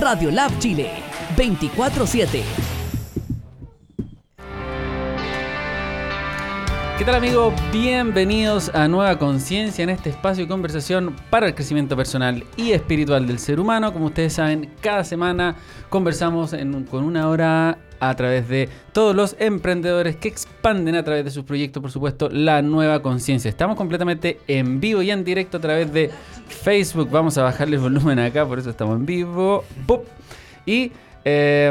Radio Lab Chile, 24-7. ¿Qué tal amigos? Bienvenidos a Nueva Conciencia en este espacio de conversación para el crecimiento personal y espiritual del ser humano. Como ustedes saben, cada semana conversamos con una hora a través de todos los emprendedores que expanden a través de sus proyectos, por supuesto, la nueva conciencia. Estamos completamente en vivo y en directo a través de Facebook. Vamos a bajarle el volumen acá, por eso estamos en vivo. Y eh,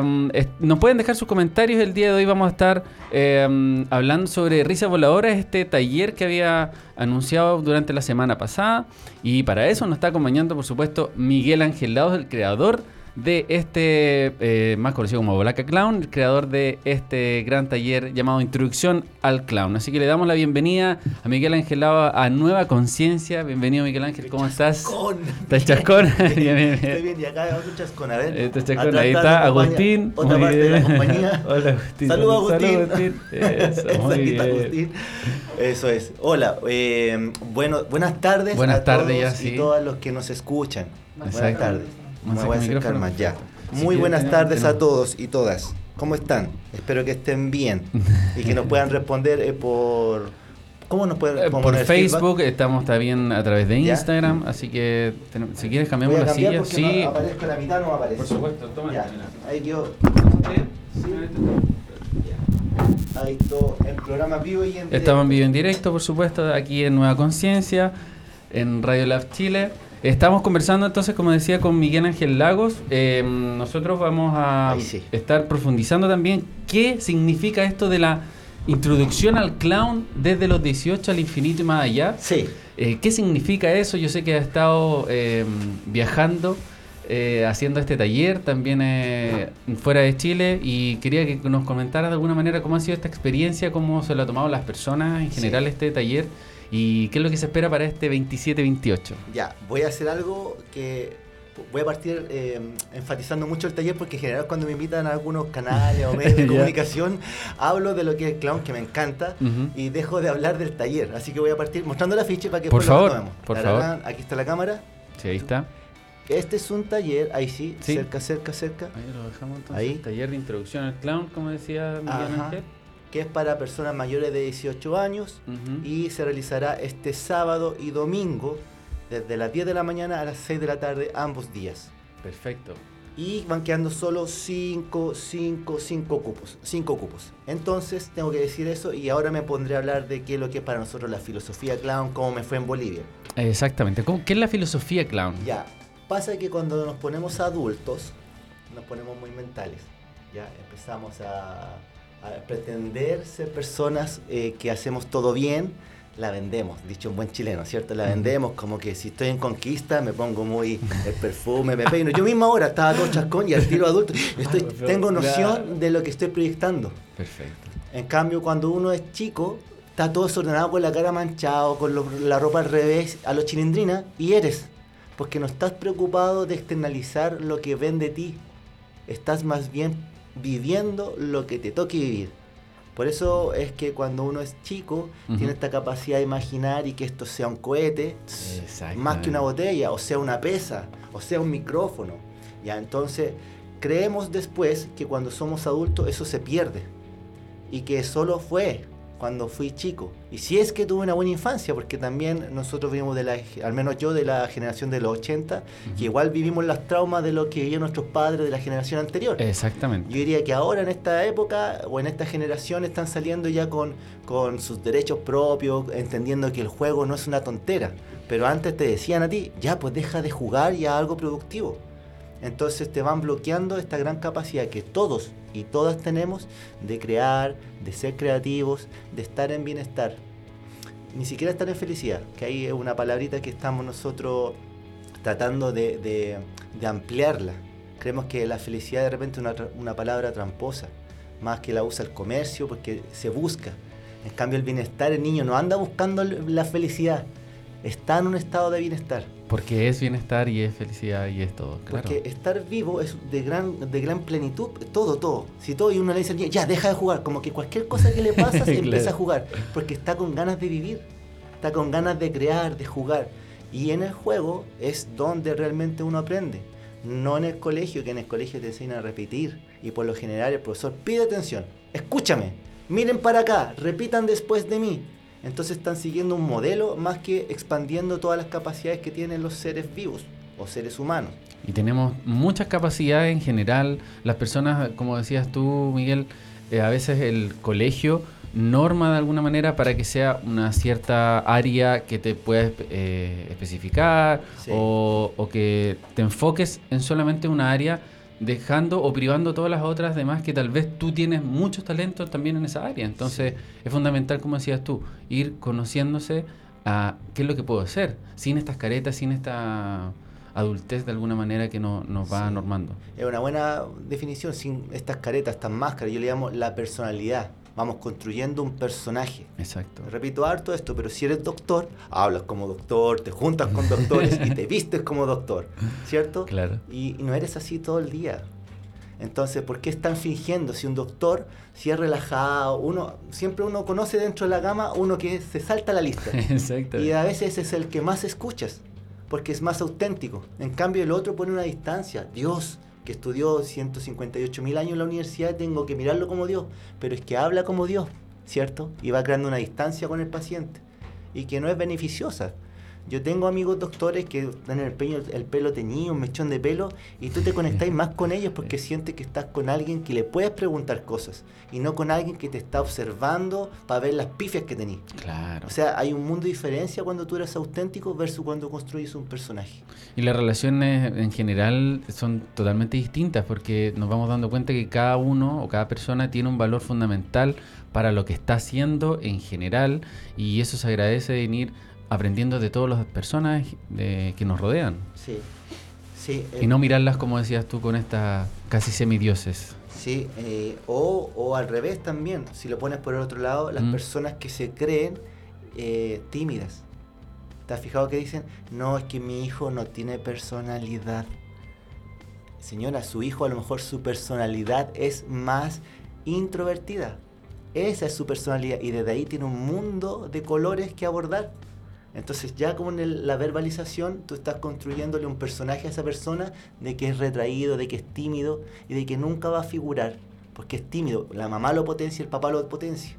nos pueden dejar sus comentarios. El día de hoy vamos a estar eh, hablando sobre Risa Voladora, este taller que había anunciado durante la semana pasada. Y para eso nos está acompañando, por supuesto, Miguel Ángel Lados, el creador de este, eh, más conocido como Bolaca Clown, el creador de este gran taller llamado Introducción al Clown. Así que le damos la bienvenida a Miguel Ángel Lava a Nueva Conciencia. Bienvenido Miguel Ángel, ¿cómo estás? ¿Estás chascón? Estoy bien, y acá otro chascón, a ver. Este chascón, ahí está Agustín. Otra parte de la compañía. Hola Agustín. Saludos Agustín. Agustín. Eso, muy bien. Agustín. Eso es. Hola, eh, bueno, buenas tardes buenas a tardes, todos ya, sí. y todas los que nos escuchan. Buenas tardes. Me voy a acercar más ya. Si Muy buenas tardes a todos y todas. ¿Cómo están? Espero que estén bien y que nos puedan responder eh, por... ¿Cómo nos pueden Eh, responder? Por feedback? Facebook, estamos también a través de ¿Ya? Instagram, así que ten- si quieres Voy cambiamos a la silla. porque Sí, no aparezco en la mitad, no aparece. por supuesto, toma. Ya, ahí quedó. Sí. Ahí todo el programa vivo y en Estamos en directo. vivo en directo, por supuesto, aquí en Nueva Conciencia, en Radio Lab Chile. Estamos conversando entonces, como decía, con Miguel Ángel Lagos. Eh, nosotros vamos a sí. estar profundizando también qué significa esto de la introducción al clown desde los 18 al infinito y más allá. Sí. Eh, ¿Qué significa eso? Yo sé que ha estado eh, viajando, eh, haciendo este taller también eh, fuera de Chile y quería que nos comentara de alguna manera cómo ha sido esta experiencia, cómo se lo han tomado las personas en Sí. general este taller y qué es lo que se espera para este 27-28. Ya, voy a hacer algo que voy a partir eh, enfatizando mucho el taller porque en general cuando me invitan a algunos canales o medios de comunicación hablo de lo que es el clown que me encanta y dejo de hablar del taller. Así que voy a partir mostrando la ficha para que Por después lo favor, retomemos. por Tararán, Aquí está la cámara. Sí, ahí está. Este es un taller, ahí sí, Sí. cerca, cerca, cerca, Ahí lo dejamos entonces. Ahí. Taller de introducción al clown, como decía Miguel Ajá. Ángel. Que es para personas mayores de 18 años y se realizará este sábado y domingo desde las 10 de la mañana a las 6 de la tarde ambos días. Perfecto. Y van quedando solo 5, 5, 5 cupos. 5 cupos. Entonces tengo que decir eso y ahora me pondré a hablar de qué es lo que es para nosotros la filosofía clown, cómo me fue en Bolivia. Exactamente. ¿Cómo- ¿Qué es la filosofía clown? Ya, pasa que cuando nos ponemos adultos, nos ponemos muy mentales. Ya empezamos a, a pretender ser personas eh, que hacemos todo bien, la vendemos, dicho en buen chileno, ¿cierto? La vendemos como que si estoy en conquista me pongo muy el perfume, me peino. Yo mismo ahora estaba todo chascón y al tiro adulto. Estoy, tengo noción de lo que estoy proyectando. Perfecto. En cambio, cuando uno es chico, está todo desordenado con la cara manchado, con lo- la ropa al revés, a lo chilindrina, y eres. Porque no estás preocupado de externalizar lo que ven de ti. Estás más bien viviendo lo que te toque vivir. Por eso es que cuando uno es chico, tiene esta capacidad de imaginar y que esto sea un cohete, más que una botella, o sea una pesa, o sea un micrófono. Ya, entonces creemos después que cuando somos adultos eso se pierde y que solo fue cuando fui chico. Y si es que tuve una buena infancia, porque también nosotros vivimos de la, al menos yo de la generación de los 80, que igual vivimos las traumas de lo que vivían nuestros padres de la generación anterior. Exactamente. Yo diría que ahora en esta época o en esta generación están saliendo ya con, con sus derechos propios, entendiendo que el juego no es una tontera. Pero antes te decían a ti, ya pues deja de jugar y haz algo productivo. Entonces te van bloqueando esta gran capacidad que todos y todas tenemos de crear, de ser creativos, de estar en bienestar. Ni siquiera estar en felicidad, que ahí es una palabrita que estamos nosotros tratando de, ampliarla. Creemos que la felicidad de repente es una, una palabra tramposa, más que la usa el comercio porque se busca. En cambio el bienestar, el niño no anda buscando la felicidad, está en un estado de bienestar. Porque es bienestar y es felicidad y es todo, claro. Porque estar vivo es de gran, de gran plenitud, todo, todo. Si todo y uno le dice, al niño, ya, deja de jugar, como que cualquier cosa que le pasa se Claro. empieza a jugar, porque está con ganas de vivir, está con ganas de crear, de jugar. Y en el juego es donde realmente uno aprende. No en el colegio, que en el colegio te enseñan a repetir. Y por lo general el profesor pide atención. Escúchame, miren para acá, repitan después de mí. Entonces están siguiendo un modelo más que expandiendo todas las capacidades que tienen los seres vivos o seres humanos. Y tenemos muchas capacidades en general. Las personas, como decías tú, Miguel, eh, a veces el colegio norma de alguna manera para que sea una cierta área que te puedas eh, especificar Sí. o, o que te enfoques en solamente una área dejando o privando todas las otras demás que tal vez tú tienes muchos talentos también en esa área. Entonces es fundamental, como decías tú, ir conociéndose a qué es lo que puedo hacer, sin estas caretas, sin esta adultez de alguna manera que no, nos va Sí. normando. Es una buena definición sin estas caretas, estas máscaras. Yo le llamo la personalidad. Vamos construyendo un personaje. Exacto. Repito harto esto, pero si eres doctor, hablas como doctor, te juntas con doctores y te vistes como doctor, ¿cierto? Claro. Y, y no eres así todo el día. Entonces, ¿por qué están fingiendo? Si un doctor, si es relajado, uno siempre uno conoce dentro de la gama uno que se salta la lista. Exacto. Y a veces es el que más escuchas, porque es más auténtico. En cambio, el otro pone una distancia. Dios, que estudió 158 mil años en la universidad, tengo que mirarlo como Dios. Pero es que habla como Dios, ¿cierto? Y va creando una distancia con el paciente. Y que no es beneficiosa. Yo tengo amigos doctores que tienen el, peño- el pelo teñido, un mechón de pelo, y tú te conectáis más con ellos porque sientes que estás con alguien que le puedes preguntar cosas, y no con alguien que te está observando para ver las pifias que tenés. Claro. O sea, hay un mundo de diferencia cuando tú eres auténtico versus cuando construyes un personaje. Y las relaciones en general son totalmente distintas porque nos vamos dando cuenta que cada uno o cada persona tiene un valor fundamental para lo que está haciendo en general y eso se agradece en ir aprendiendo de todas las personas de- que nos rodean Sí, sí. y eh, no mirarlas como decías tú con estas casi semidioses. Sí, eh, o, o al revés también, si lo pones por el otro lado, las Mm. personas que se creen eh, tímidas. ¿Te has fijado que dicen, no, es que mi hijo no tiene personalidad? Señora, su hijo a lo mejor su personalidad es más introvertida. Esa es su personalidad y desde ahí tiene un mundo de colores que abordar. Entonces ya con el- la verbalización tú estás construyéndole un personaje a esa persona de que es retraído, de que es tímido y de que nunca va a figurar porque es tímido. La mamá lo potencia, el papá lo potencia.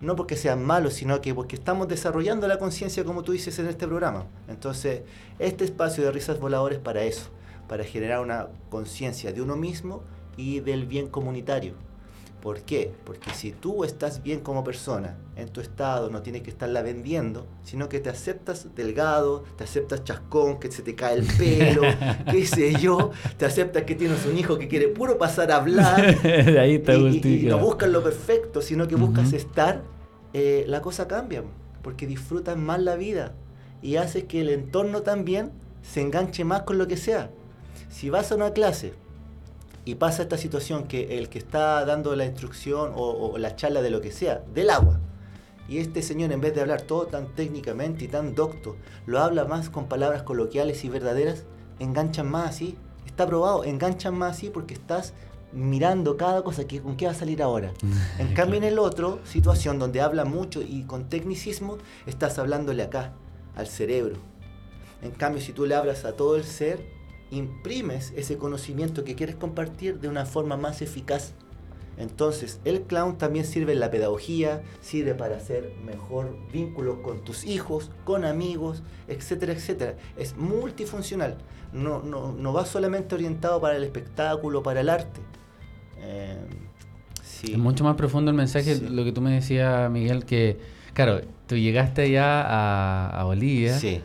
No porque sean malos, sino que porque estamos desarrollando la conciencia como tú dices en este programa. Entonces, este espacio de risas voladores para eso, para generar una conciencia de uno mismo y del bien comunitario. ¿Por qué? Porque si tú estás bien como persona, en tu estado, no tienes que estarla vendiendo, sino que te aceptas delgado, te aceptas chascón, que se te cae el pelo, qué sé yo, te aceptas que tienes un hijo que quiere puro pasar a hablar, de ahí está y, y- y no buscas lo perfecto, sino que buscas estar, eh, la cosa cambia, porque disfrutas más la vida y haces que el entorno también se enganche más con lo que sea. Si vas a una clase y pasa esta situación que el que está dando la instrucción o, o la charla de lo que sea, del agua, y este señor en vez de hablar todo tan técnicamente y tan docto, lo habla más con palabras coloquiales y verdaderas, enganchan más así. Está probado, enganchan más así porque estás mirando cada cosa, que, ¿con qué va a salir ahora? En cambio, en el otro, situación donde habla mucho y con tecnicismo, estás hablándole acá, al cerebro. En cambio, si tú le hablas a todo el ser, imprimes ese conocimiento que quieres compartir de una forma más eficaz. Entonces, el clown también sirve en la pedagogía, sirve para hacer mejor vínculo con tus hijos, con amigos, etcétera, etcétera. Es multifuncional, no, no, no va solamente orientado para el espectáculo, para el arte. Eh, sí. Es mucho más profundo el mensaje, Sí. lo que tú me decías, Miguel, que, claro, tú llegaste ya a, a Bolivia. Sí,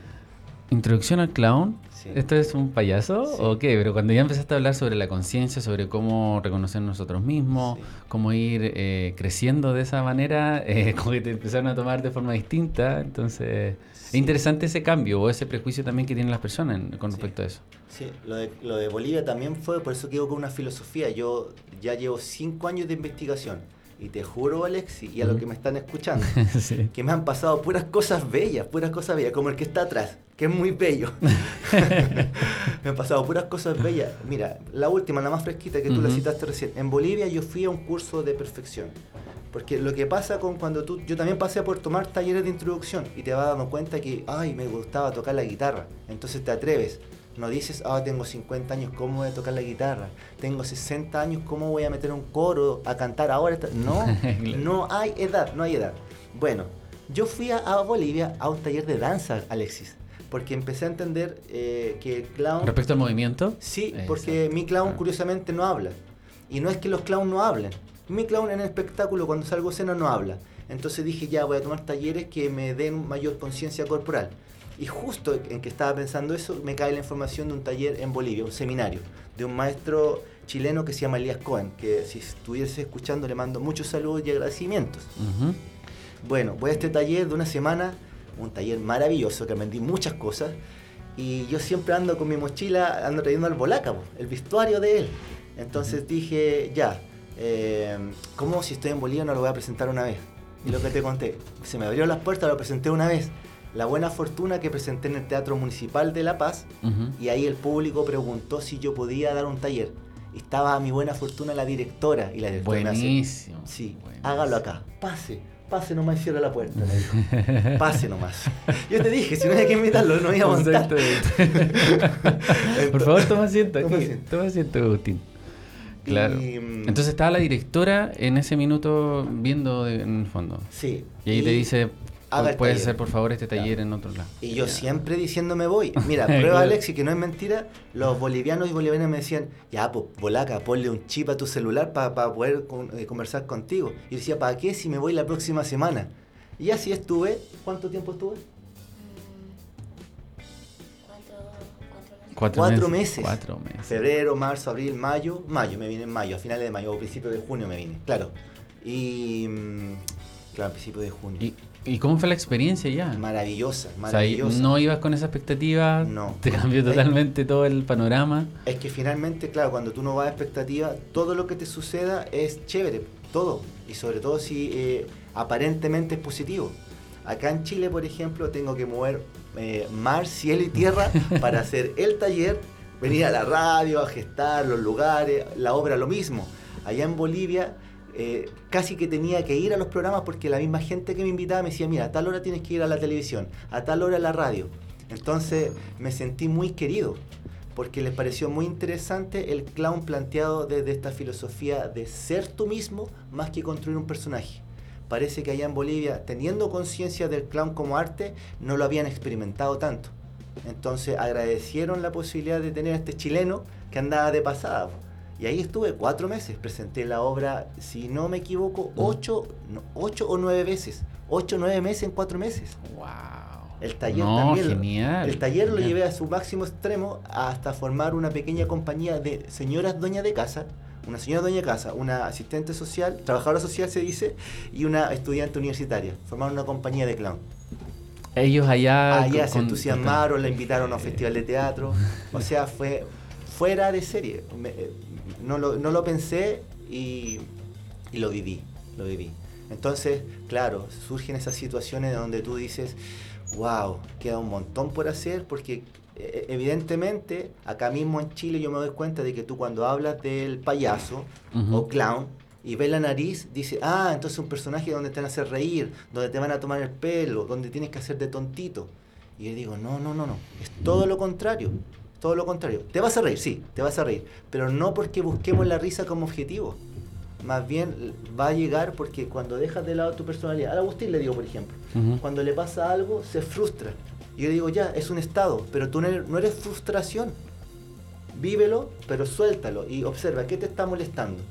Introducción al clown. Sí. ¿Esto es un payaso Sí. o qué? Pero cuando ya empezaste a hablar sobre la conciencia, sobre cómo reconocer nosotros mismos, Sí. cómo ir eh, creciendo de esa manera, eh, como que te empezaron a tomar de forma distinta. Entonces, es interesante ese cambio o ese prejuicio también que tienen las personas en- con respecto a eso. Sí, lo de, lo de Bolivia también fue, por eso que digo con una filosofía. Yo ya llevo cinco años de investigación y te juro, Alexi, y a los que me están escuchando, sí. que me han pasado puras cosas bellas, puras cosas bellas, como el que está atrás, que es muy bello. me han pasado puras cosas bellas. Mira, la última, la más fresquita que tú la citaste recién. En Bolivia yo fui a un curso de perfección. Porque lo que pasa con cuando tú, yo también pasé por tomar talleres de introducción y te vas dando cuenta que, ay, me gustaba tocar la guitarra. Entonces te atreves. No dices, ah, tengo 50 años, ¿cómo voy a tocar la guitarra? Tengo 60 años, ¿cómo voy a meter un coro a cantar ahora? No, no hay edad, no hay edad. Bueno, yo fui a, Bolivia a un taller de danza, Alexis, porque empecé a entender eh, que el clown... ¿Respecto al movimiento? Sí, porque mi clown ah. curiosamente no habla. Y no es que los clowns no hablen. Mi clown en el espectáculo, cuando salgo a escena, no habla. Entonces dije, ya voy a tomar talleres que me den mayor conciencia corporal. Y justo en que estaba pensando eso, me cae la información de un taller en Bolivia, un seminario, de un maestro chileno que se llama Elías Cohen, que si estuviese escuchando le mando muchos saludos y agradecimientos. Bueno, voy a este taller de una semana, un taller maravilloso que aprendí muchas cosas, y yo siempre ando con mi mochila, ando trayendo al bolaca, el vestuario de él. Entonces dije, ya, eh, ¿cómo si estoy en Bolivia no lo voy a presentar una vez? Y lo que te conté, se me abrió las puertas, lo presenté una vez la buena fortuna que presenté en el Teatro Municipal de La Paz y ahí el público preguntó si yo podía dar un taller. estaba a mi buena fortuna la directora y la directora Buenísimo. sí, hágalo acá, pase, pase nomás y cierra la puerta, Pase nomás. Yo te dije, si no había que invitarlo, no iba a montar. Por favor, toma asiento aquí. Toma asiento, Agustín. Claro. Mm, Entonces estaba la directora en ese minuto viendo en el fondo. Sí. Y ahí te dice, Puede ser, por favor, este taller en otro lado. Y yo siempre diciéndome voy. Mira, prueba Alexi que no es mentira. Los bolivianos y bolivianas me decían, ya, pues, bolaca, ponle un chip a tu celular para poder eh, conversar contigo. Y decía, ¿para qué si me voy la próxima semana? Y así estuve. ¿Cuánto tiempo estuve? Cuatro, meses. Cuatro meses. Febrero, marzo, abril, mayo. Mayo, me vine en mayo, a finales de mayo, o principios de junio me vine, claro. Y. Mm, claro, a principios de junio. ¿Y cómo fue la experiencia ya? Maravillosa, maravillosa. O sea, ¿No ibas con esa expectativa? No. ¿Te cambió totalmente todo el panorama? Es que finalmente, claro, cuando tú no vas a expectativa, todo lo que te suceda es chévere, todo. Y sobre todo si eh, aparentemente es positivo. Acá en Chile, por ejemplo, tengo que mover eh, mar, cielo y tierra para hacer el taller, venir a la radio, a gestar los lugares, la obra lo mismo. Allá en Bolivia eh, casi que tenía que ir a los programas porque la misma gente que me invitaba me decía, mira, a tal hora tienes que ir a la televisión, a tal hora a la radio. Entonces me sentí muy querido porque les pareció muy interesante el clown planteado desde esta filosofía de ser tú mismo más que construir un personaje. Parece que allá en Bolivia, teniendo conciencia del clown como arte, no lo habían experimentado tanto. Entonces agradecieron la posibilidad de tener a este chileno que andaba de pasada. Y ahí estuve cuatro meses, presenté la obra, si no me equivoco, ocho, ocho o nueve veces. Ocho o nueve meses en cuatro meses. ¡Wow! El taller también. El taller lo llevé a su máximo extremo hasta formar una pequeña compañía de señoras dueñas de casa, una señora dueña de casa, una asistente social, trabajadora social se dice, y una estudiante universitaria. Formaron una compañía de clown. Ellos allá... Allá se entusiasmaron, la invitaron a un festival de teatro. O sea, fue fuera de serie no lo, no lo pensé y, lo viví, lo viví. Entonces, claro, surgen esas situaciones donde tú dices, wow, queda un montón por hacer porque eh, evidentemente acá mismo en Chile yo me doy cuenta de que tú cuando hablas del payaso o clown y ves la nariz, dices, ah, entonces un personaje donde te van a hacer reír, donde te van a tomar el pelo, donde tienes que hacer de tontito. Y yo digo, no, no, no, no, es todo lo contrario. Todo lo contrario. Te vas a reír, sí, te vas a reír. Pero no porque busquemos la risa como objetivo. Más bien va a llegar porque cuando dejas de lado tu personalidad. A Agustín le digo, por ejemplo, cuando le pasa algo, se frustra. Y yo digo, ya, es un estado, pero tú no eres, frustración. Vívelo, pero suéltalo y observa qué te está molestando.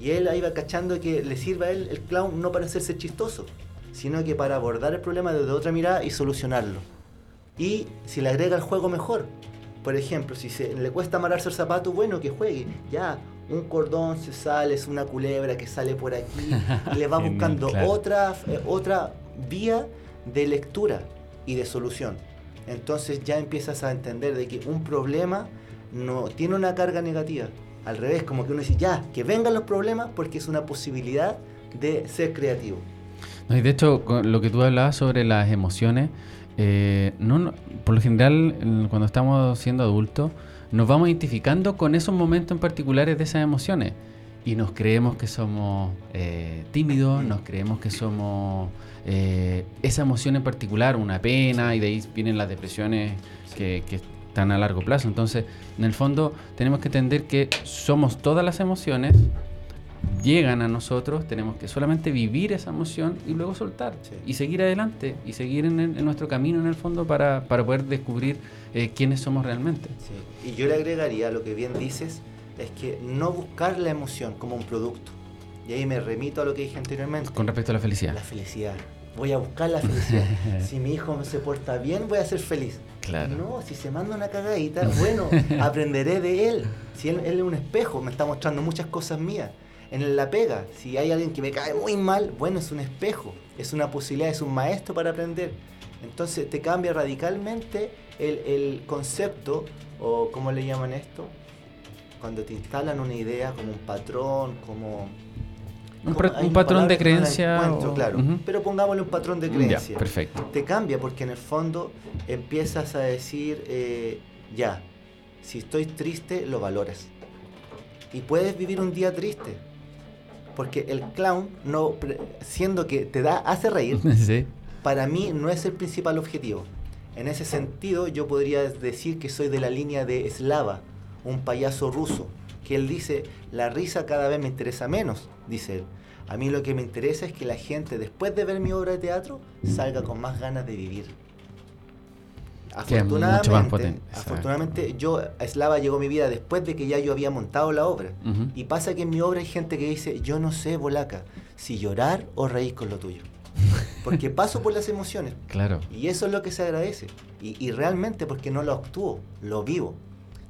Y él ahí va cachando que le sirva a él el clown no para hacerse chistoso, sino que para abordar el problema desde otra mirada y solucionarlo. Y si le agrega el juego mejor, por ejemplo, si se, le cuesta amarrarse el zapato, bueno, que juegue. Ya, un cordón se sale, es una culebra que sale por aquí y le va buscando otra, eh, otra vía de lectura y de solución. Entonces ya empiezas a entender de que un problema no tiene una carga negativa. Al revés, como que uno dice, ya, que vengan los problemas porque es una posibilidad de ser creativo. y de hecho, lo que tú hablabas sobre las emociones, eh, no, por lo general, cuando estamos siendo adultos, nos vamos identificando con esos momentos en particulares de esas emociones. Y nos creemos que somos eh, tímidos, nos creemos que somos eh, esa emoción en particular, una pena, y de ahí vienen las depresiones que, tan a largo plazo. Entonces, en el fondo, tenemos que entender que somos todas las emociones, llegan a nosotros, tenemos que solamente vivir esa emoción y luego soltar Sí. y seguir adelante y seguir en, el- en nuestro camino en el fondo para, para poder descubrir eh, quiénes somos realmente. Sí. Y yo le agregaría lo que bien dices, es que no buscar la emoción como un producto. Y ahí me remito a lo que dije anteriormente. Con respecto a la felicidad. La felicidad. Voy a buscar la felicidad. si mi hijo se porta bien, voy a ser feliz. Claro. No, si se manda una cagadita, bueno, aprenderé de él. Si él, él es un espejo, me está mostrando muchas cosas mías. En la pega, si hay alguien que me cae muy mal, bueno, es un espejo, es una posibilidad, es un maestro para aprender. Entonces te cambia radicalmente el, el concepto, o como le llaman esto, cuando te instalan una idea como un patrón, como... Un, como- un patrón de creencia. o- claro, Ujú. pero pongámosle un patrón de Ya, creencia perfecto. te cambia porque en el fondo empiezas a decir, eh, ya, si estoy triste, lo valoras. Y puedes vivir un día triste. Porque el clown, no, siendo que te da, hace reír, sí. para mí no es el principal objetivo. En ese sentido, yo podría decir que soy de la línea de Slava, un payaso ruso, que él dice, la risa cada vez me interesa menos, dice él. A mí lo que me interesa es que la gente, después de ver mi obra de teatro, salga con más ganas de vivir. Mucho más Afortunadamente, potente, afortunadamente yo, Slava llegó a mi vida después de que ya yo había montado la obra. Y pasa que en mi obra hay gente que dice, yo no sé, Bolaca, si llorar o reír con lo tuyo. Porque paso por las emociones. Claro. Y eso es lo que se agradece. Y, y realmente porque no lo actúo, lo vivo.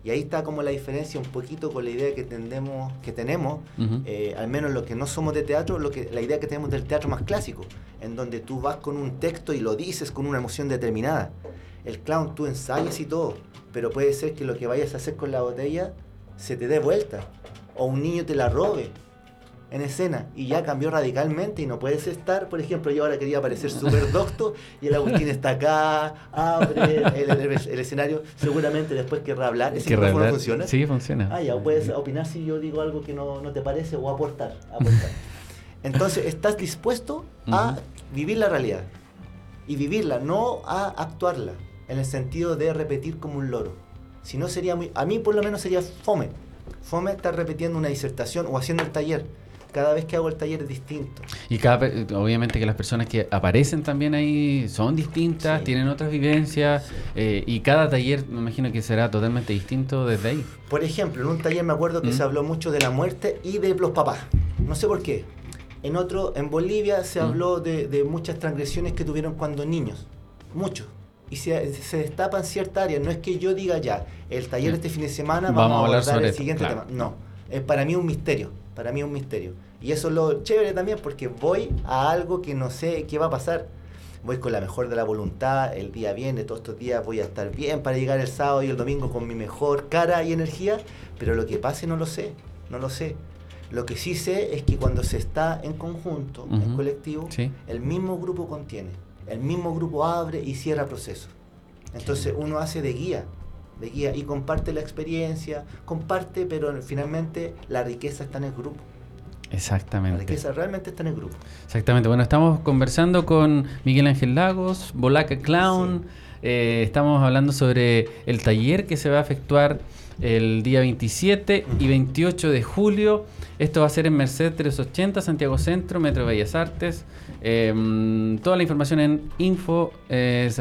Y ahí está como la diferencia un poquito con la idea que, tendemos, que tenemos, eh, al menos los que no somos de teatro, lo que, la idea que tenemos del teatro más clásico, en donde tú vas con un texto y lo dices con una emoción determinada. El clown tú ensayas y todo, pero puede ser que lo que vayas a hacer con la botella se te dé vuelta, o un niño te la robe en escena y ya cambió radicalmente y no puedes estar, por ejemplo, yo ahora quería parecer súper docto y el Agustín está acá, abre el, el- el escenario, seguramente después querrá hablar. ¿Ese ¿Qué micrófono realidad? funciona? Sí, funciona. Ah, ya, puedes opinar si yo digo algo que no, no te parece o aportar. aportar. Entonces, estás dispuesto a vivir la realidad y vivirla, no a actuarla, en el sentido de repetir como un loro. Si no sería muy, a mí por lo menos sería fome. Fome estar repitiendo una disertación o haciendo el taller. Cada vez que hago el taller es distinto. Y cada, obviamente que las personas que aparecen también ahí son distintas, Sí. tienen otras vivencias Sí. eh, y cada taller me imagino que será totalmente distinto desde ahí. Por ejemplo, en un taller me acuerdo que Mm. se habló mucho de la muerte y de los papás. No sé por qué. En otro, en Bolivia se Mm. habló de, de muchas transgresiones que tuvieron cuando niños. Muchos. Y se, se destapan ciertas áreas. No es que yo diga ya, el taller Mm. este fin de semana Vamos vamos, a hablar sobre el esto, siguiente claro. tema. No. Es para mí un misterio. Para mí es un misterio. Y eso es lo chévere también porque voy a algo que no sé qué va a pasar. Voy con la mejor de la voluntad, el día viene, todos estos días voy a estar bien para llegar el sábado y el domingo con mi mejor cara y energía, pero lo que pase no lo sé, no lo sé. Lo que sí sé es que cuando se está en conjunto, en colectivo, Sí. el mismo grupo contiene, el mismo grupo abre y cierra procesos. Entonces uno hace de guía, de guía y comparte la experiencia, comparte, pero finalmente la riqueza está en el grupo. La Exactamente. riqueza realmente está en el grupo. Exactamente. Bueno, estamos conversando con Miguel Ángel Lagos, Bolaca Clown. Eh, estamos hablando sobre el taller que se va a efectuar el día 27 y 28 de julio. Esto va a ser en Merced 380, Santiago Centro, Metro Bellas Artes. Eh, toda la información en info es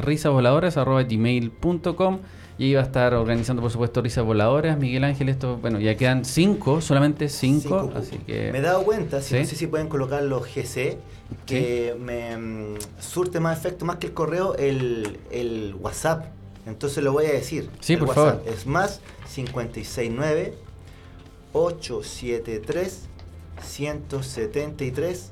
y ahí va a estar organizando, por supuesto, risas voladoras. Miguel Ángel, esto, bueno, ya quedan cinco, solamente cinco, Cinco así cupos. que... Me he dado cuenta, si ¿Sí? no sé si pueden colocar los GC, que me mm, surte más efecto, más que el correo, el, el WhatsApp. Entonces lo voy a decir. Sí, El por WhatsApp favor. Es más 569 873 173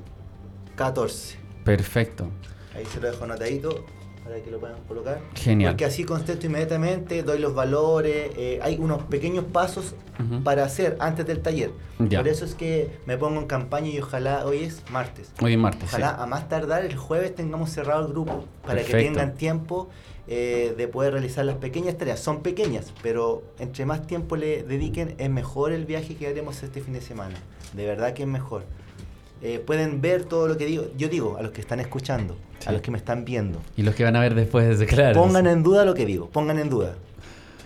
14. Perfecto. Ahí se lo dejo anotadito para que lo puedan colocar. Genial. Porque así contesto inmediatamente, doy los valores, eh, hay unos pequeños pasos Ujú. para hacer antes del taller. Ya. Por eso es que me pongo en campaña y ojalá hoy es martes. Hoy es martes. sí. Ojalá a más tardar el jueves tengamos cerrado el grupo para que Perfecto. tengan tiempo eh, de poder realizar las pequeñas tareas. Son pequeñas, pero entre más tiempo le dediquen es mejor el viaje que haremos este fin de semana. De verdad que es mejor. Eh, pueden ver todo lo que digo. Yo digo a los que están escuchando, Sí. a los que me están viendo. Y los que van a ver después, claro. Pongan en duda lo que digo, pongan en duda.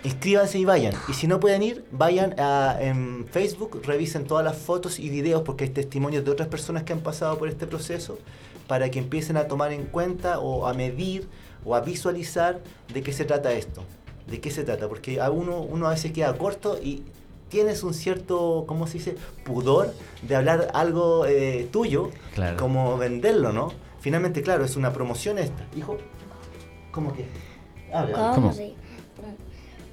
inscríbanse y vayan. Y si no pueden ir, vayan a, en Facebook, revisen todas las fotos y videos porque hay testimonios de otras personas que han pasado por este proceso para que empiecen a tomar en cuenta o a medir o a visualizar de qué se trata esto. ¿De qué se trata? Porque a uno, uno a veces queda corto y tienes un cierto, ¿cómo se dice?, pudor de hablar algo eh, tuyo, Claro. como venderlo, ¿no? Finalmente, claro, es una promoción esta. Hijo, ¿cómo que? Habla. ¿Cómo, ¿Cómo? se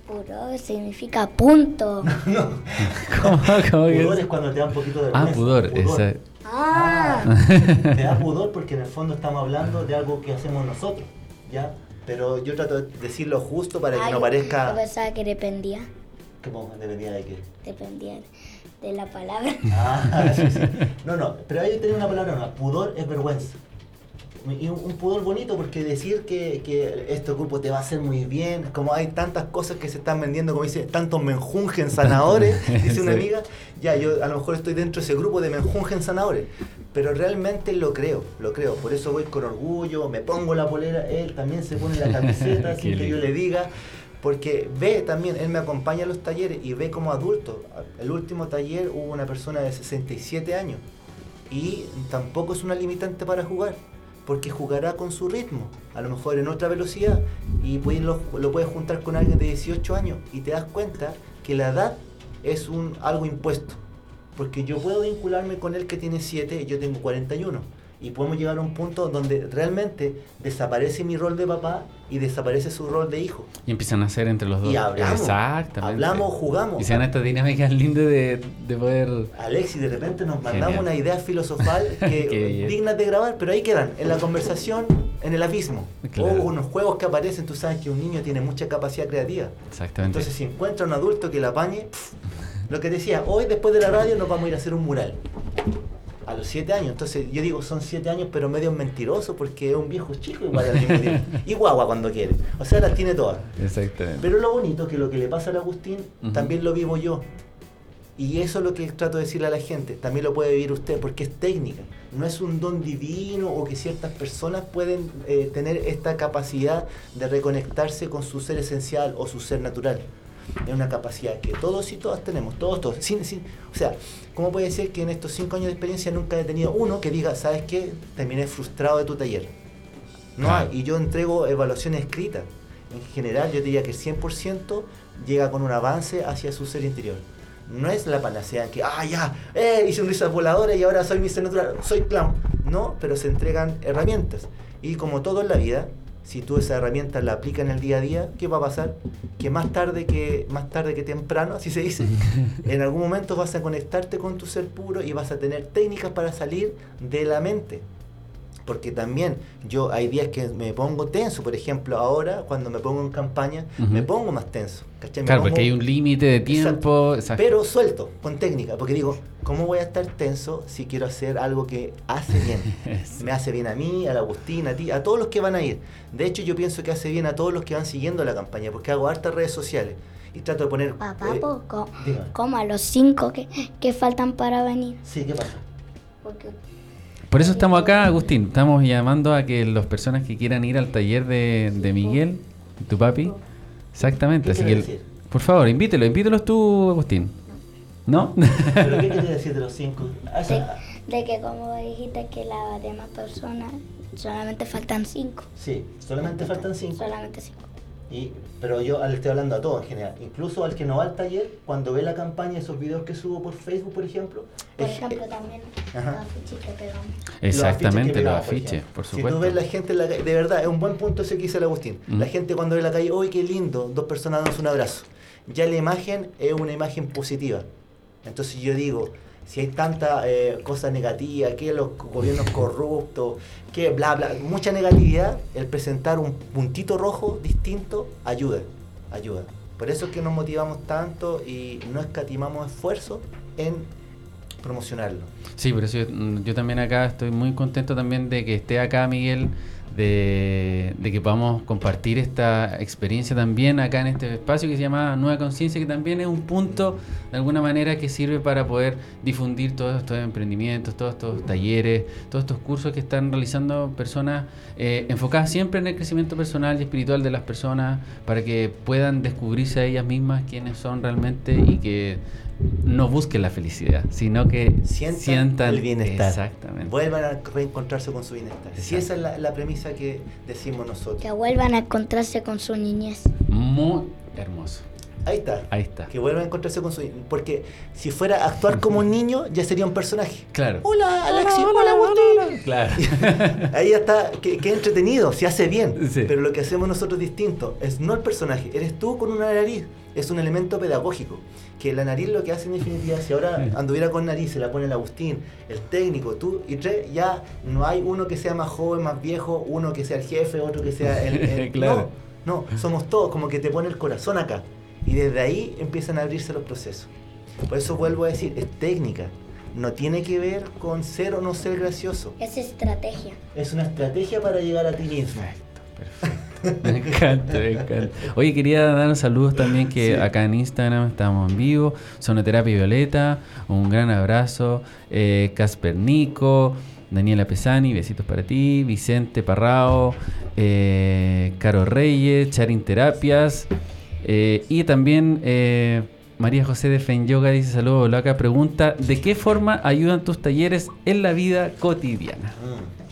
Puro significa punto. ¿Cómo, cómo que Pudor es? es cuando te da un poquito de Ah, vergüenza. pudor. esa- Ah, Te da pudor porque en el fondo estamos hablando de algo que hacemos nosotros, ¿ya? Pero yo trato de decirlo justo para que ay, no parezca... Yo pensaba que dependía, ¿Cómo dependía de qué? dependía de la palabra. Ah, sí, sí. No, no, pero ahí tenía una palabra nueva. Pudor es vergüenza. Y un, un pudor bonito porque decir que, que este grupo te va a hacer muy bien, como hay tantas cosas que se están vendiendo, como dice, tantos menjungen sanadores, dice una Sí. amiga, ya yo a lo mejor estoy dentro de ese grupo de menjungen sanadores, pero realmente lo creo, lo creo, por eso voy con orgullo, me pongo la polera, él también se pone la camiseta sin que yo le diga, porque ve también, él me acompaña a los talleres y ve como adulto. El último taller hubo una persona de 67 años y tampoco es una limitante para jugar, porque jugará con su ritmo, a lo mejor en otra velocidad y lo, lo puedes juntar con alguien de 18 años y te das cuenta que la edad es un algo impuesto, porque yo puedo vincularme con él que tiene 7 y yo tengo 41 y podemos llegar a un punto donde realmente desaparece mi rol de papá y desaparece su rol de hijo. Y empiezan a hacer entre los dos. Y hablamos. Exactamente. Hablamos, jugamos. Y se dan estas dinámicas lindas de, de poder. Alexis, de repente nos mandamos Genial. una idea filosofal que, dignas de grabar, pero ahí quedan, en la conversación, en el abismo. Claro. O unos juegos que aparecen, tú sabes que un niño tiene mucha capacidad creativa. Exactamente. Entonces, si encuentra un adulto que la apañe, pf, lo que decía, hoy después de la radio nos vamos a ir a hacer un mural. A los siete años. Entonces, yo digo, son siete años, pero medio mentiroso porque es un viejo chico igual al mismo tiempo. Y guagua cuando quiere. O sea, las tiene todas. Exactamente. Pero lo bonito es que lo que le pasa al Agustín también lo vivo yo. Y eso es lo que trato de decirle a la gente. También lo puede vivir usted porque es técnica. No es un don divino o que ciertas personas pueden eh, tener esta capacidad de reconectarse con su ser esencial o su ser natural. Es una capacidad que todos y todas tenemos, todos, todos. Sin, sin, o sea, ¿cómo puede ser que en estos cinco años de experiencia nunca he tenido uno que diga, ¿sabes qué? Terminé frustrado de tu taller. No hay. Y yo entrego evaluaciones escritas. En general, yo diría que el 100% llega con un avance hacia su ser interior. No es la panacea que, ah, ya, eh, hice un risa voladora y ahora soy mi ser natural, soy clown. No, pero se entregan herramientas. Y como todo en la vida, si tú esa herramienta la aplicas en el día a día, ¿qué va a pasar? Que más tarde que, más tarde que temprano, así se dice, en algún momento vas a conectarte con tu ser puro y vas a tener técnicas para salir de la mente. Porque también yo hay días que me pongo tenso, por ejemplo, ahora cuando me pongo en campaña, me pongo más tenso. ¿cachai? Me Claro, porque pongo- hay un límite de tiempo. Exacto. Pero suelto, con técnica, porque digo, ¿cómo voy a estar tenso si quiero hacer algo que hace bien? Me hace bien a mí, al Agustín, a ti, a todos los que van a ir. De hecho, yo pienso que hace bien a todos los que van siguiendo la campaña, porque hago hartas redes sociales y trato de poner... Papá, eh, dígame. como a los cinco que, que faltan para venir. Sí, ¿qué pasa? Porque Por eso estamos acá, Agustín. Estamos llamando a que las personas que quieran ir al taller de, de Miguel, tu papi. Exactamente. ¿Qué Así que, el- decir? por favor, invítelo, invítelos tú, Agustín. ¿No? ¿Pero qué quiere decir de los cinco? Ah, de, esa- de que como dijiste que las demás personas solamente faltan cinco. Sí, solamente faltan cinco. Solamente cinco. Y, pero yo le estoy hablando a todos en general. Incluso al que no va al taller, cuando ve la campaña, esos videos que subo por Facebook, por ejemplo. Por es- ejemplo, también Ajá. los afiches que pegamos. Exactamente, los por afiches, ejemplo. por Si tú supuesto. ves la gente en la calle, de verdad, es un buen punto ese que dice el Agustín. Mm. La gente cuando ve la calle, ¡uy, qué lindo! Dos personas dándose un abrazo. Ya la imagen es una imagen positiva. Entonces yo digo, si hay tanta eh, cosa negativa, que los gobiernos corruptos, que bla, bla, mucha negatividad, el presentar un puntito rojo distinto ayuda, ayuda. Por eso es que nos motivamos tanto y no escatimamos esfuerzo en promocionarlo. Sí, por eso yo, yo también acá estoy muy contento también de que esté acá Miguel de, de que podamos compartir esta experiencia también acá en este espacio que se llama Nueva Conciencia, que también es un punto de alguna manera que sirve para poder difundir todos estos emprendimientos, todos estos talleres, todos estos cursos que están realizando personas eh, enfocadas siempre en el crecimiento personal y espiritual de las personas para que puedan descubrirse a ellas mismas quiénes son realmente y que no busquen la felicidad, sino que Sientan, sientan, el bienestar. Exactamente. Vuelvan a reencontrarse con su bienestar. Si esa es la, la premisa que decimos nosotros. Que vuelvan a encontrarse con su niñez. Muy hermoso. Ahí está. Ahí está. Que vuelvan a encontrarse con su Porque si fuera a actuar como un niño, ya sería un personaje. Claro. Hola, Alexi. Hola, Agustín. Claro. Ahí ya está, que, que entretenido, se hace bien. Sí. Pero lo que hacemos nosotros distinto es no el personaje, eres tú con una nariz. Es un elemento pedagógico. Que la nariz lo que hace en definitiva, si ahora Sí. anduviera con nariz, se la pone el Agustín, el técnico, tú y tres, ya no hay uno que sea más joven, más viejo, uno que sea el jefe, otro que sea el. el- Claro. No, no, somos todos, como que te pone el corazón acá. Y desde ahí empiezan a abrirse los procesos. Por eso vuelvo a decir, es técnica. No tiene que ver con ser o no ser gracioso. Es estrategia. Es una estrategia para llegar a ti mismo. Perfecto. Me encanta, me encanta. Oye, quería dar saludos también que Sí. acá en Instagram estamos en vivo. Sonoterapia Violeta, un gran abrazo. Eh, Casper Nico, Daniela Pesani, besitos para ti. Vicente Parrao, eh, Caro Reyes, Charin Terapias. eh, y también eh, María José de Fen Yoga dice saludos, acá pregunta, ¿de qué forma ayudan tus talleres en la vida cotidiana? Mm.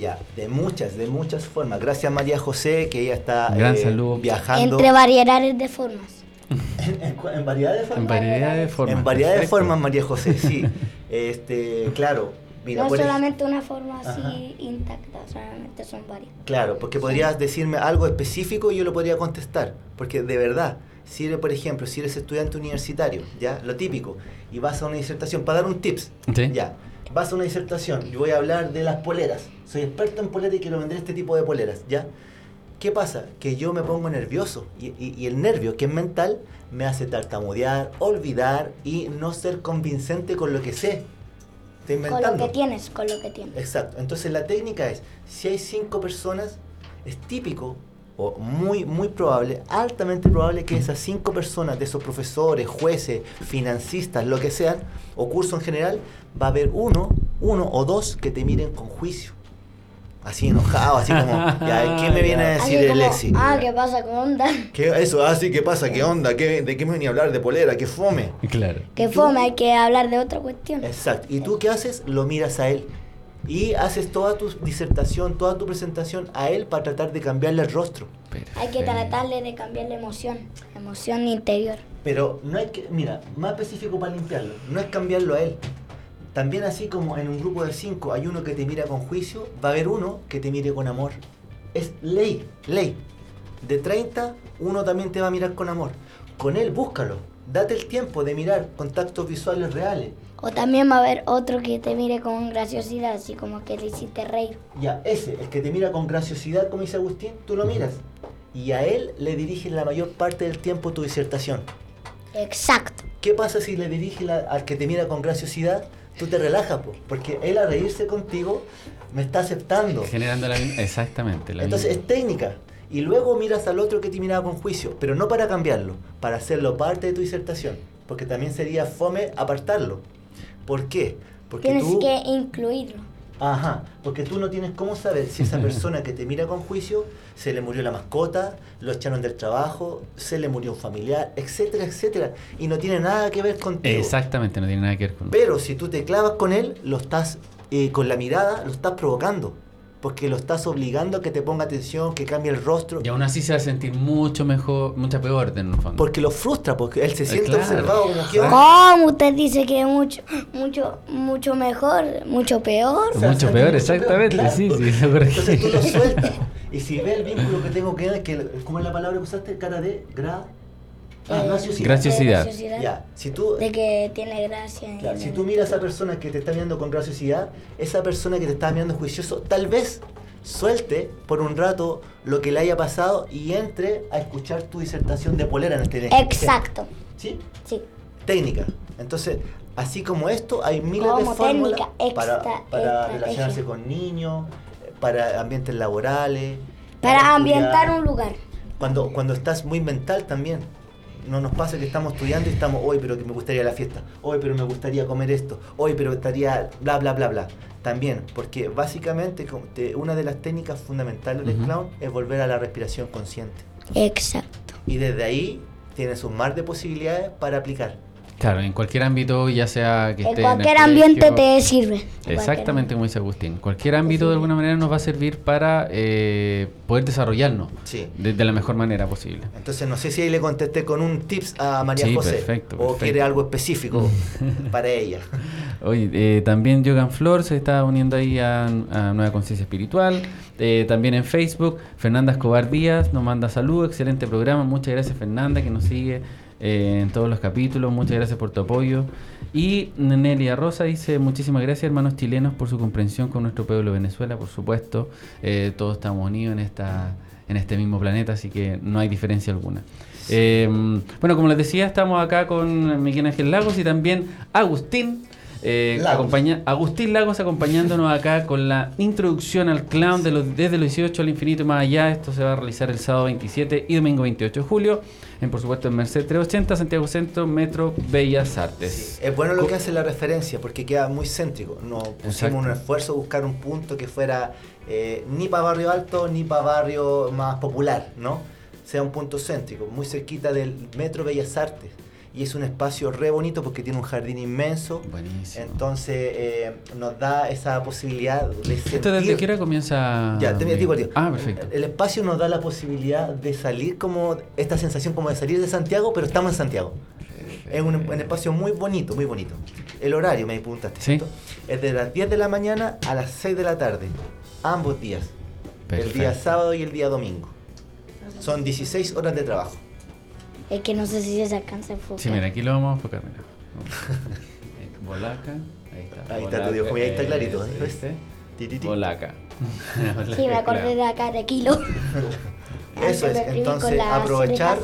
Ya, de muchas, de muchas formas. Gracias María José, que ella está Gran eh, saludo. viajando Entre variedades de formas. en, en en variedad de En formas. variedad de formas. En variedad de perfecto. formas, María José, sí. este, claro. Mira, no solamente una forma así Ajá. intacta, solamente son varias. Claro, porque podrías decirme algo específico y yo lo podría contestar. Porque de verdad, si eres, por ejemplo, si eres estudiante universitario, ya, lo típico, y vas a una disertación, para dar un tips, Sí. ya, vas a una disertación, yo voy a hablar de las poleras. Soy experto en poleras y quiero vender este tipo de poleras, ¿ya? ¿Qué pasa? Que yo me pongo nervioso y, y- y el nervio, que es mental, me hace tartamudear, olvidar y no ser convincente con lo que sé. Estoy Con inventando. lo que tienes, con lo que tienes. Exacto. Entonces la técnica es, si hay cinco personas, es típico o muy, muy probable, altamente probable que esas cinco personas, de esos profesores, jueces, financistas, lo que sean, o curso en general, va a haber uno, uno o dos que te miren con juicio. Así enojado, así como, ya, ¿qué me viene a Así decir el Lexi? ah, ¿qué pasa con onda? ¿Qué, eso, ah, sí, ¿qué pasa? ¿Qué onda? ¿Qué, ¿De qué me venía a hablar? ¿De polera? ¿Qué fome? Claro. Que fome, hay que hablar de otra cuestión. Exacto. ¿Y tú qué haces? Lo miras a él. Y haces toda tu disertación, toda tu presentación a él para tratar de cambiarle el rostro. Hay que tratarle de cambiar la emoción, la emoción interior. Pero no hay que, mira, más específico para limpiarlo, no es cambiarlo a él. También así como en un grupo de cinco hay uno que te mira con juicio, va a haber uno que te mire con amor. Es ley, ley. De 30, uno también te va a mirar con amor. Con él, búscalo. Date el tiempo de mirar contactos visuales reales. O también va a haber otro que te mire con graciosidad, así como que le hiciste reír. Ya, ese, el que te mira con graciosidad, como dice Agustín, tú lo miras. Y a él le diriges la mayor parte del tiempo tu disertación. Exacto. ¿Qué pasa si le diriges la- al que te mira con graciosidad? Tú te relajas, po, porque él a reírse contigo me está aceptando. Generando la misma. Exactamente. La Entonces es misma. técnica. Y luego miras al otro que te miraba con juicio, pero no para cambiarlo, para hacerlo parte de tu disertación. Porque también sería fome apartarlo. ¿Por qué? Porque Tienes tú... que incluirlo. Ajá, porque tú no tienes cómo saber si esa persona que te mira con juicio se le murió la mascota, lo echaron del trabajo, se le murió un familiar, etcétera, etcétera. Y no tiene nada que ver contigo. Exactamente, no tiene nada que ver con. Pero si tú te clavas con él, lo estás, eh, con la mirada, lo estás provocando. Porque lo estás obligando a que te ponga atención, que cambie el rostro. Y aún así se va a sentir mucho mejor, mucho peor en el fondo. Porque lo frustra, porque él se Eh, siente claro. observado como que... ¿Cómo usted dice que mucho, mucho, mucho mejor, mucho peor? O sea, Mucho peor, exactamente, peor, sí, claro. sí, lo corregí. Entonces tú lo sueltas. Y si ve el vínculo que tengo que él, que ¿cómo es la palabra que usaste? Cara de gra... Ah, Eh, graciosidad. Graciosidad. de graciosidad, Ya, si tú... De que tiene gracia. Claro, si tú miras a esa persona que te está mirando con graciosidad, esa persona que te está mirando juicioso, tal vez suelte por un rato lo que le haya pasado y entre a escuchar tu disertación de polera en este Exacto. ¿Sí? Sí. Técnica. Entonces, así como esto, hay miles de Como fórmulas técnica, para, para relacionarse con niños, para ambientes laborales. Para ambientar estudiar. un lugar. Cuando, cuando estás muy mental también. No nos pasa que estamos estudiando y estamos, hoy pero que me gustaría la fiesta, hoy pero me gustaría comer esto, hoy pero estaría bla bla bla bla. También, porque básicamente una de las técnicas fundamentales del clown es volver a la respiración consciente. Exacto. Y desde ahí tienes un mar de posibilidades para aplicar. Claro, en cualquier ámbito, ya sea que En esté el cualquier ambiente colegio, te sirve. Exactamente como dice Agustín. Cualquier ámbito de alguna manera nos va a servir para eh, poder desarrollarnos Sí. de, de la mejor manera posible. Entonces no sé si ahí le contesté con un tips a María Sí, José perfecto, o perfecto. quiere algo específico para ella. Oye, eh, también Yogan Flor se está uniendo ahí a, a Nueva Conciencia Espiritual. Eh, también en Facebook, Fernanda Escobar Díaz nos manda saludos, excelente programa. Muchas gracias Fernanda que nos sigue eh, en todos los capítulos. Muchas gracias por tu apoyo. Y Nelia Rosa dice, muchísimas gracias hermanos chilenos por su comprensión con nuestro pueblo Venezuela, por supuesto. Todos estamos unidos en, esta, en este mismo planeta, así que no hay diferencia alguna. Eh, bueno, como les decía, estamos acá con Miguel Ángel Lagos y también Agustín. Eh, Lagos. acompaña- Agustín Lagos acompañándonos acá con la introducción al clown de los, desde los 18 al infinito y más allá. Esto se va a realizar el sábado 27 y domingo 28 de julio. En, por supuesto, en Merced 380, Santiago Centro, Metro Bellas Artes. Sí, Es bueno lo que hace la referencia porque queda muy céntrico. No Exacto. pusimos un esfuerzo a buscar un punto que fuera eh, ni para barrio alto ni para barrio más popular, ¿no? Sea un punto céntrico, muy cerquita del Metro Bellas Artes. Y es un espacio re bonito porque tiene un jardín inmenso. Buenísimo. Entonces eh, nos da esa posibilidad de sentir... ¿Esto desde qué hora comienza? Ya, te digo, tío. Ah, perfecto. El espacio nos da la posibilidad de salir como, esta sensación como de salir de Santiago, pero estamos en Santiago. Es un, un espacio muy bonito, muy bonito. El horario, me preguntaste, Sí. ¿cierto? Es de las 10 de la mañana a las 6 de la tarde, ambos días. El día Perfecto. sábado y el día domingo. Son 16 horas de trabajo. Es que no sé si se alcanza a enfocar. Sí, mira, aquí lo vamos a enfocar, mira. Bolaca, ahí está. Ahí está tu Dios, ahí está clarito. ¿viste? Bolaca. Sí, me acordé de acá de Kilo. Eso es, entonces aprovechar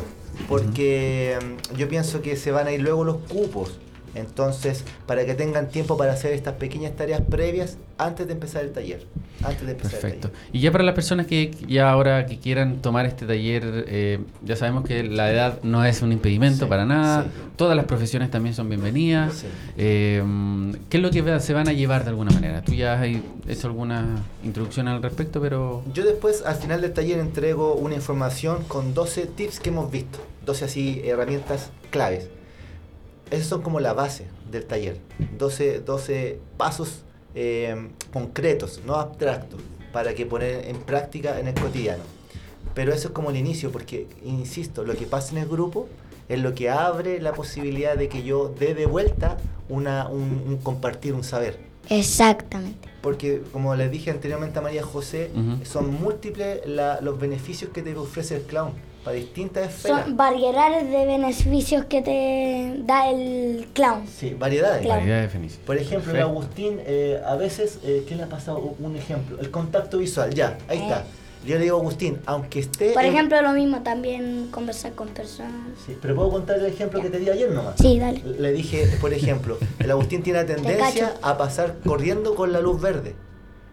porque mm, yo pienso que se van a ir luego los cupos. Entonces, para que tengan tiempo para hacer estas pequeñas tareas previas antes de empezar el taller. Antes de empezar Perfecto. el taller. Y ya para las personas que ya ahora que quieran tomar este taller, eh, ya sabemos que la edad no es un impedimento Sí, para nada. sí. Todas las profesiones también son bienvenidas. Sí. Eh, ¿Qué es lo que se van a llevar de alguna manera? Tú ya has hecho alguna introducción al respecto, pero... Yo después, al final del taller, entrego una información con 12 tips que hemos visto. 12 así herramientas claves. Esas son como la base del taller. 12, 12 pasos eh, concretos, no abstractos, para que poner en práctica en el cotidiano. Pero eso es como el inicio, porque, insisto, lo que pasa en el grupo es lo que abre la posibilidad de que yo dé de vuelta una, un, un compartir un saber. Exactamente. Porque, como les dije anteriormente a María José, son múltiples la- los beneficios que te ofrece el clown para distintas esferas. Son variedades de beneficios que te da el clown. Sí, variedades. Claro. Variedad de. Por ejemplo, el Perfecto. Agustín, eh, a veces, eh, ¿qué le ha pasado? Un- ejemplo, el contacto visual, ya, ahí Eh. está. Yo le digo a Agustín, aunque esté... Por en- ejemplo, lo mismo también conversar con personas. Sí, pero puedo contar el ejemplo que te di ayer nomás. Sí, dale. Le dije, por ejemplo, el Agustín tiene la tendencia a pasar corriendo con la luz verde.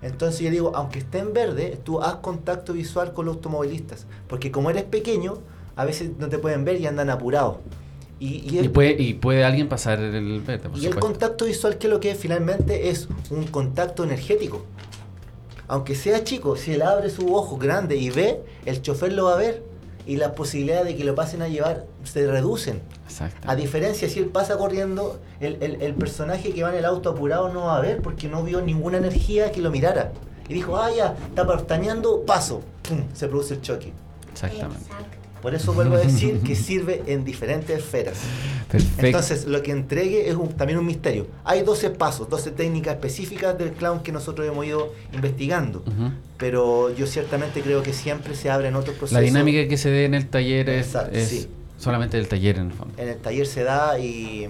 Entonces yo digo, aunque esté en verde, tú haz contacto visual con los automovilistas. Porque como eres pequeño, a veces no te pueden ver y andan apurados. Y, y el, Y puede, y puede alguien pasar el verde, por y el contacto visual, que lo que es finalmente es un contacto energético. Aunque sea chico, si él abre su ojo grande y ve, el chofer lo va a ver. Y las posibilidades de que lo pasen a llevar se reducen. Exacto. A diferencia, si él pasa corriendo, el, el- el personaje que va en el auto apurado no va a ver porque no vio ninguna energía que lo mirara. Y dijo, ah, ya, está partaneando, paso. Pum, se produce el choque. Exactamente. Por eso vuelvo a decir que sirve en diferentes esferas. Perfecto. Entonces, lo que entregue es un- también un misterio. Hay 12 pasos, 12 técnicas específicas del clown que nosotros hemos ido investigando. Pero yo ciertamente creo que siempre se abren otros procesos. La dinámica que se dé en el taller es, Exacto, es sí. solamente el taller en el fondo. En el taller se da y...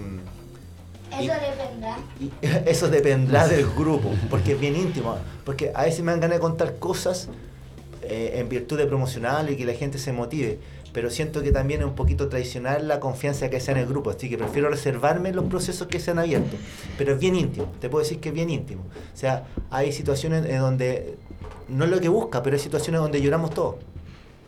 Eso dependerá. Eso dependerá del grupo, porque es bien íntimo. Porque a veces me dan ganas de contar cosas eh, en virtud de promocional y que la gente se motive. Pero siento que también es un poquito traicionar la confianza que sea en el grupo. Así que prefiero reservarme los procesos que se han abierto. Pero es bien íntimo, te puedo decir que es bien íntimo. O sea, hay situaciones en donde no es lo que busca, pero hay situaciones donde lloramos todos.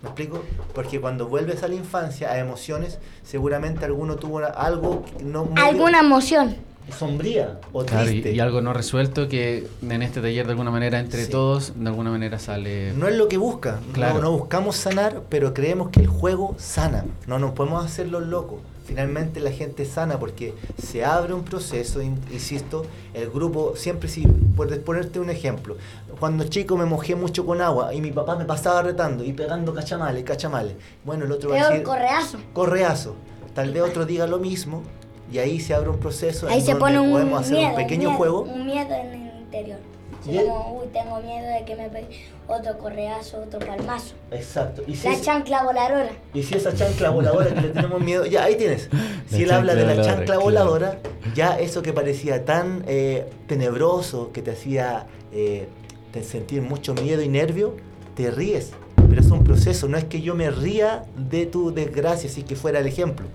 ¿Me explico? Porque cuando vuelves a la infancia, a emociones, seguramente alguno tuvo algo no Alguna emoción. Sombría o Claro, y, triste. y algo no resuelto que en este taller de alguna manera entre Sí. todos de alguna manera sale No es lo que busca. Claro. No, no buscamos sanar, pero creemos que el juego sana. No nos podemos hacer los locos. Finalmente la gente sana porque se abre un proceso, in- insisto, el grupo, siempre si, por ponerte un ejemplo, cuando chico me mojé mucho con agua y mi papá me pasaba retando y pegando cachamales, cachamales. Bueno, el otro va a Peor decir, correazo. correazo. Tal vez otro diga lo mismo y ahí se abre un proceso Ahí en se donde pone un podemos hacer miedo, un pequeño miedo, juego. Un miedo en el interior. Como, uy, tengo miedo de que me pegue otro correazo, otro palmazo. Exacto. Y si La es- chancla voladora. Y si esa chancla voladora que le tenemos miedo, ya ahí tienes. Si La él habla de chancla la voladora, chancla claro. voladora, ya eso que parecía tan eh, tenebroso, que te hacía eh, te sentir mucho miedo y nervio, te ríes. Pero es un proceso, no es que yo me ría de tu desgracia, si que fuera el ejemplo.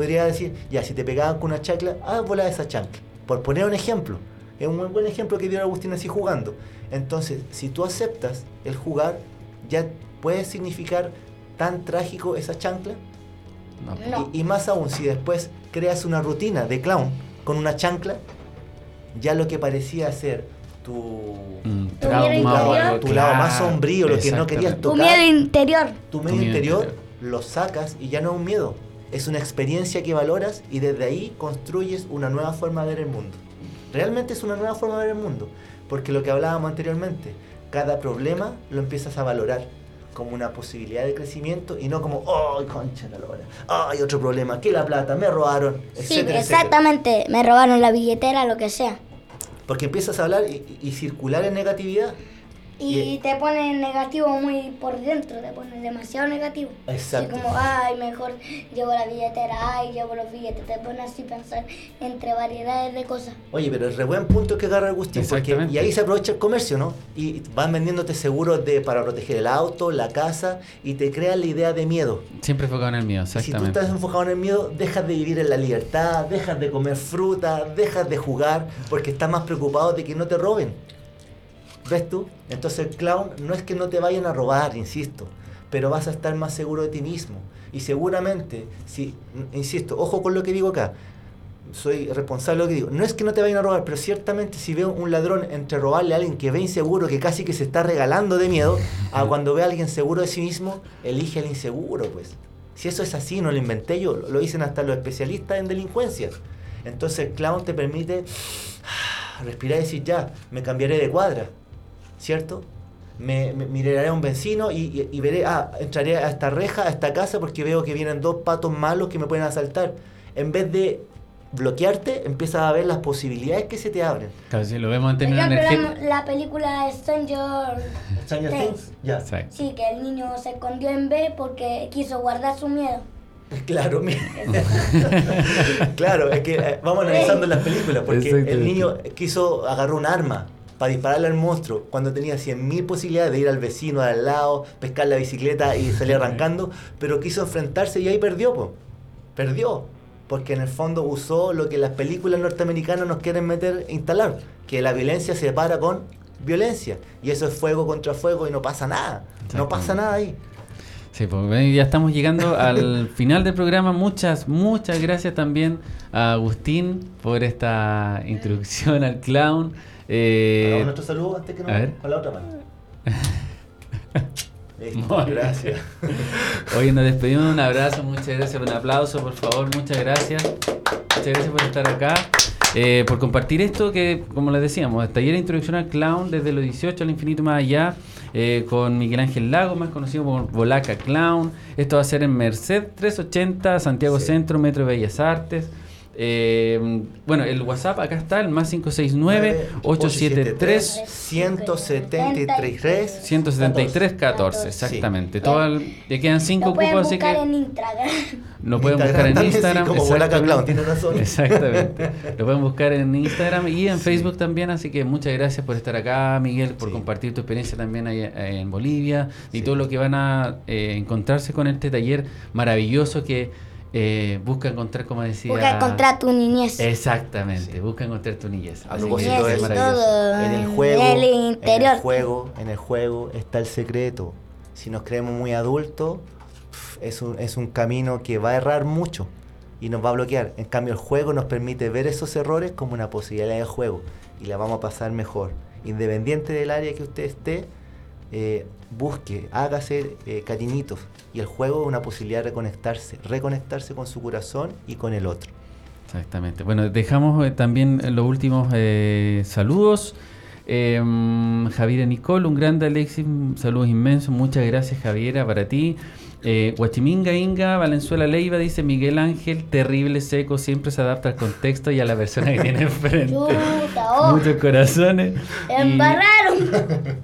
Podría decir, ya, si te pegaban con una chancla, ah, vola esa chancla. Por poner un ejemplo. Es un muy buen ejemplo que dio Agustín así jugando. Entonces, si tú aceptas el jugar, ya puede significar tan trágico esa chancla. no, No. Y, y más aún, si después creas una rutina de clown con una chancla, ya lo que parecía ser tu, un Tu trauma miedo algo, tu lado más sombrío, lo que no querías exactamente. Tu tocar, miedo interior. tu medio miedo interior, interior. lo sacas y ya no es un miedo. Es una experiencia que valoras y desde ahí construyes una nueva forma de ver el mundo. Realmente es una nueva forma de ver el mundo. Porque lo que hablábamos anteriormente, cada problema lo empiezas a valorar como una posibilidad de crecimiento y no como, ¡ay, concha la lora! ¡ay, otro problema! ¡que la plata! ¡me robaron! Sí, etcétera. exactamente. Me robaron la billetera, lo que sea. Porque empiezas a hablar y circular en negatividad. Y Y- te pone negativo muy por dentro, te pone demasiado negativo. Exacto. Así como, ay, mejor llevo la billetera, ay, llevo los billetes. Te pone así a pensar entre variedades de cosas. Oye, pero es re buen punto que agarra Agustín, porque Exactamente. y ahí se aprovecha el comercio, ¿no? Y van vendiéndote seguros de para proteger el auto, la casa, y te crean la idea de miedo. siempre enfocado en el miedo Y Si tú exactamente estás enfocado en el miedo, dejas de vivir en la libertad, dejas de comer fruta, dejas de jugar, porque estás más preocupado de que no te roben. ¿Ves tú? Entonces el clown no es que no te vayan a robar, insisto, pero vas a estar más seguro de ti mismo. Y seguramente, si, insisto, ojo con lo que digo acá, soy responsable de lo que digo. No es que no te vayan a robar, pero ciertamente si veo un ladrón entre robarle a alguien que ve inseguro, que casi que se está regalando de miedo, a cuando ve a alguien seguro de sí mismo, elige al inseguro, pues. Si eso es así, no lo inventé yo, lo dicen hasta los especialistas en delincuencia. Entonces el clown te permite respirar y decir, ya, me cambiaré de cuadra, ¿cierto? Me, me- miraré a un vecino y, y- y veré, ah, entraré a esta reja, a esta casa, porque veo que vienen dos patos malos que me pueden asaltar. En vez de bloquearte, empiezas a ver las posibilidades que se te abren. Claro, si lo vemos en términos energéticos la, la película Stranger Stranger Things. Things, ya. Sí. Sí, que el niño se escondió en B porque quiso guardar su miedo. Claro, mira. claro, es que eh, vamos analizando las películas, porque el niño quiso agarrar un arma para dispararle al monstruo cuando tenía 100.000 posibilidades de ir al vecino de al lado, pescar la bicicleta y salir arrancando, pero quiso enfrentarse y ahí perdió, po. perdió, porque en el fondo usó lo que las películas norteamericanas nos quieren meter, instalar, que la violencia se para con violencia, y eso es fuego contra fuego y no pasa nada, no pasa nada ahí. Sí, pues ya estamos llegando al final del programa. Muchas, muchas gracias también a Agustín por esta introducción al clown. Eh, nuestro saludo antes que ver. con la otra mano. Listo, gracias. Hoy nos despedimos, un abrazo, muchas gracias, un aplauso por favor, muchas gracias. Muchas gracias por estar acá, eh, por compartir esto que, como les decíamos, taller de introducción al clown desde los 18 al infinito más allá, eh, con Miguel Ángel Lago, más conocido como Bolaca Clown. Esto va a ser en Merced 380, Santiago Sí. Centro, Metro de Bellas Artes. Eh, bueno, el WhatsApp acá está, el más 569-873. 173 173 14, Sí. exactamente. Todo el- le quedan 5 Lo pueden cupos, así buscar que en Instagram. lo pueden buscar en sí, Instagram. como exactamente. Clown, tiene razón. Exactamente. Lo pueden buscar en Instagram y en Facebook también. Así que muchas gracias por estar acá, Miguel, por compartir tu experiencia también ahí en Bolivia y todo lo que van a eh, encontrarse con este taller maravilloso que eh, busca encontrar, como decía... Busca encontrar tu niñez. Exactamente, Sí. busca encontrar tu niñez. A propósito de maravilloso. En el juego, el en el juego, en el juego está el secreto. Si nos creemos muy adultos, es un, es un camino que va a errar mucho y nos va a bloquear. En cambio, el juego nos permite ver esos errores como una posibilidad de juego y la vamos a pasar mejor. Independiente del área que usted esté, eh, busque, hágase eh. Y el juego es una posibilidad de reconectarse, reconectarse con su corazón y con el otro. Exactamente. Bueno, dejamos eh, también los últimos eh, saludos. Eh, Javiera Nicole, un grande Alexis, saludos inmensos. Muchas gracias, Javiera, para ti. Eh, Guachiminga Inga, Valenzuela Leiva, dice Miguel Ángel, terrible, seco, siempre se adapta al contexto y a la persona que tiene enfrente. Chuta, oh. Muchos corazones. Y- Embarraron.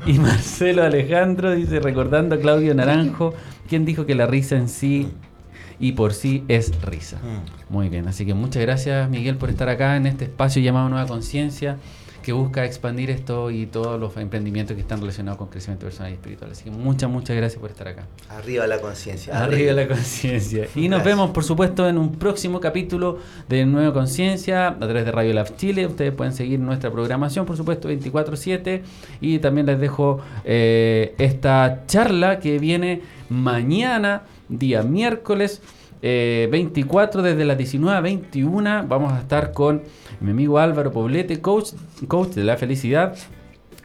y Marcelo Alejandro dice, recordando a Claudio Naranjo, quien dijo que la risa en sí y por sí es risa. Muy bien, así que muchas gracias Miguel por estar acá en este espacio llamado Nueva Conciencia, que busca expandir esto y todos los emprendimientos que están relacionados con crecimiento personal y espiritual. Así que muchas, muchas gracias por estar acá. Arriba la conciencia. Arriba la conciencia. Y nos Gracias. vemos, por supuesto, en un próximo capítulo de Nueva Conciencia a través de Radio Lab Chile. Ustedes pueden seguir nuestra programación, por supuesto, 24-7. Y también les dejo eh, esta charla que viene mañana, día miércoles. eh, 24 desde las 19 a 21 vamos a estar con mi amigo Álvaro Poblete, coach, de la felicidad,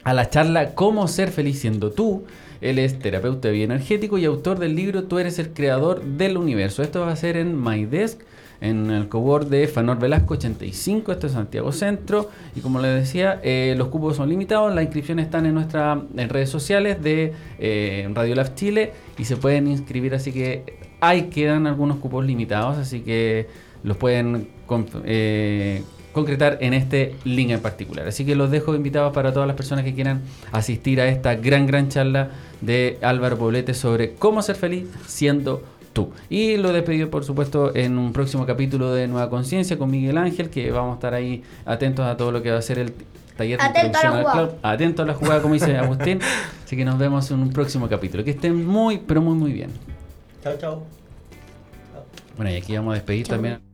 a la charla Cómo ser feliz siendo tú. Él es terapeuta bioenergético y autor del libro Tú eres el creador del universo. Esto va a ser en MyDesk, en el cowork de Fanor Velasco 85, esto es Santiago Centro. Y como les decía, eh, los cupos son limitados, las inscripciones están en nuestras redes sociales de eh, Radio Lab Chile y se pueden inscribir, así que hay quedan algunos cupos limitados, así que los pueden eh, concretar en este link en particular. Así que los dejo invitados para todas las personas que quieran asistir a esta gran, gran charla de Álvaro Poblete sobre cómo ser feliz siendo tú. Y lo despedido, por supuesto, en un próximo capítulo de Nueva Conciencia con Miguel Ángel, que vamos a estar ahí atentos a todo lo que va a ser el taller de Atento a la introducción al jugada. club. Atento a la jugada, como dice Agustín. Así que nos vemos en un próximo capítulo. Que estén muy, pero muy, muy bien. Chao, chao. Bueno, y aquí vamos a despedir Chau. también.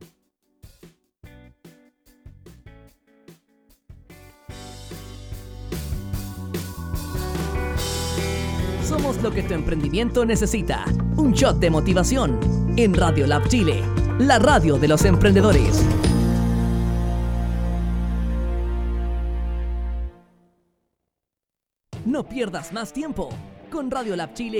Lo que tu emprendimiento necesita. Un shot de motivación en Radio Lab Chile, la radio de los emprendedores. No pierdas más tiempo. Con Radio Lab Chile